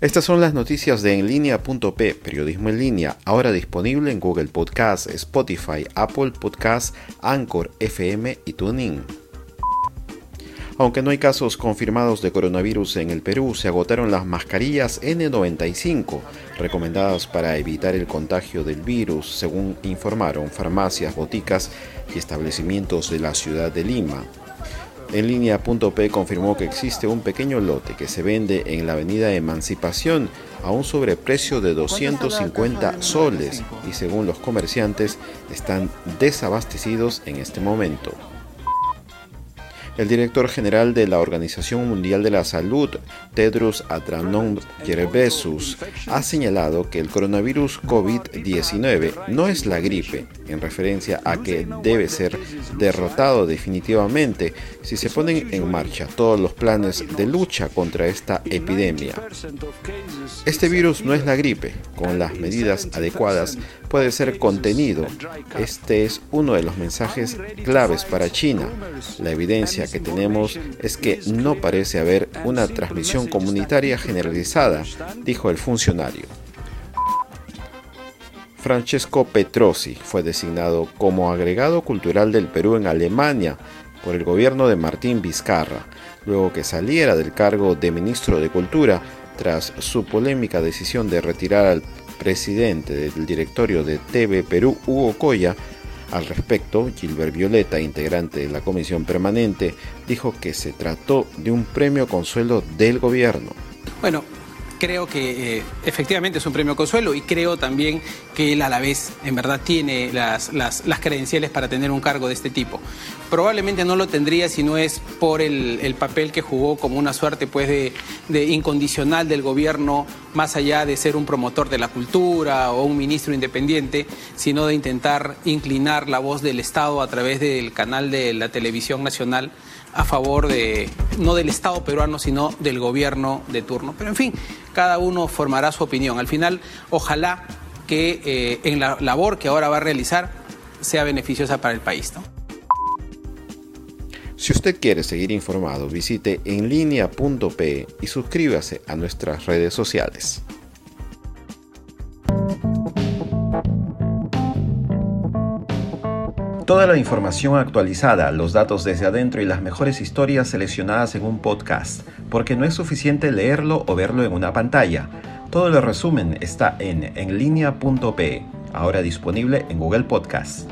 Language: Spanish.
Estas son las noticias de enlinea.p, periodismo en línea, ahora disponible en Google Podcast, Spotify, Apple Podcast, Anchor, FM y TuneIn. Aunque no hay casos confirmados de coronavirus en el Perú, se agotaron las mascarillas N95 recomendadas para evitar el contagio del virus, según informaron farmacias, boticas y establecimientos de la ciudad de Lima. En línea.p confirmó que existe un pequeño lote que se vende en la avenida Emancipación a un sobreprecio de 250 soles y según los comerciantes están desabastecidos en este momento. El director general de la Organización Mundial de la Salud, Tedros Adhanom Ghebreyesus, ha señalado que el coronavirus COVID-19 no es la gripe, en referencia a que debe ser derrotado definitivamente si se ponen en marcha todos los planes de lucha contra esta epidemia. Este virus no es la gripe, con las medidas adecuadas puede ser contenido. Este es uno de los mensajes claves para China. La evidencia que tenemos es que no parece haber una transmisión comunitaria generalizada, dijo el funcionario. Francesco Petrosi fue designado como agregado cultural del Perú en Alemania por el gobierno de Martín Vizcarra, luego que saliera del cargo de ministro de Cultura tras su polémica decisión de retirar al presidente del directorio de TV Perú, Hugo Coya, al respecto, Gilbert Violeta, integrante de la comisión permanente, dijo que se trató de un premio consuelo del gobierno. Bueno, creo que eh, efectivamente es un premio consuelo y creo también que él a la vez en verdad tiene las, las, credenciales para tener un cargo de este tipo. Probablemente no lo tendría si no es por el, papel que jugó como una suerte pues de, de, incondicional del gobierno, más allá de ser un promotor de la cultura o un ministro independiente, sino de intentar inclinar la voz del Estado a través del canal de la televisión nacional a favor de, no del Estado peruano, sino del gobierno de turno. Pero en fin, cada uno formará su opinión. Al final, ojalá que eh, en la labor que ahora va a realizar sea beneficiosa para el país. Si usted quiere seguir informado, visite enlinea.pe y suscríbase a nuestras redes sociales. Toda la información actualizada, los datos desde adentro y las mejores historias seleccionadas en un podcast, porque no es suficiente leerlo o verlo en una pantalla. Todo el resumen está en enlinea.pe, ahora disponible en Google Podcast.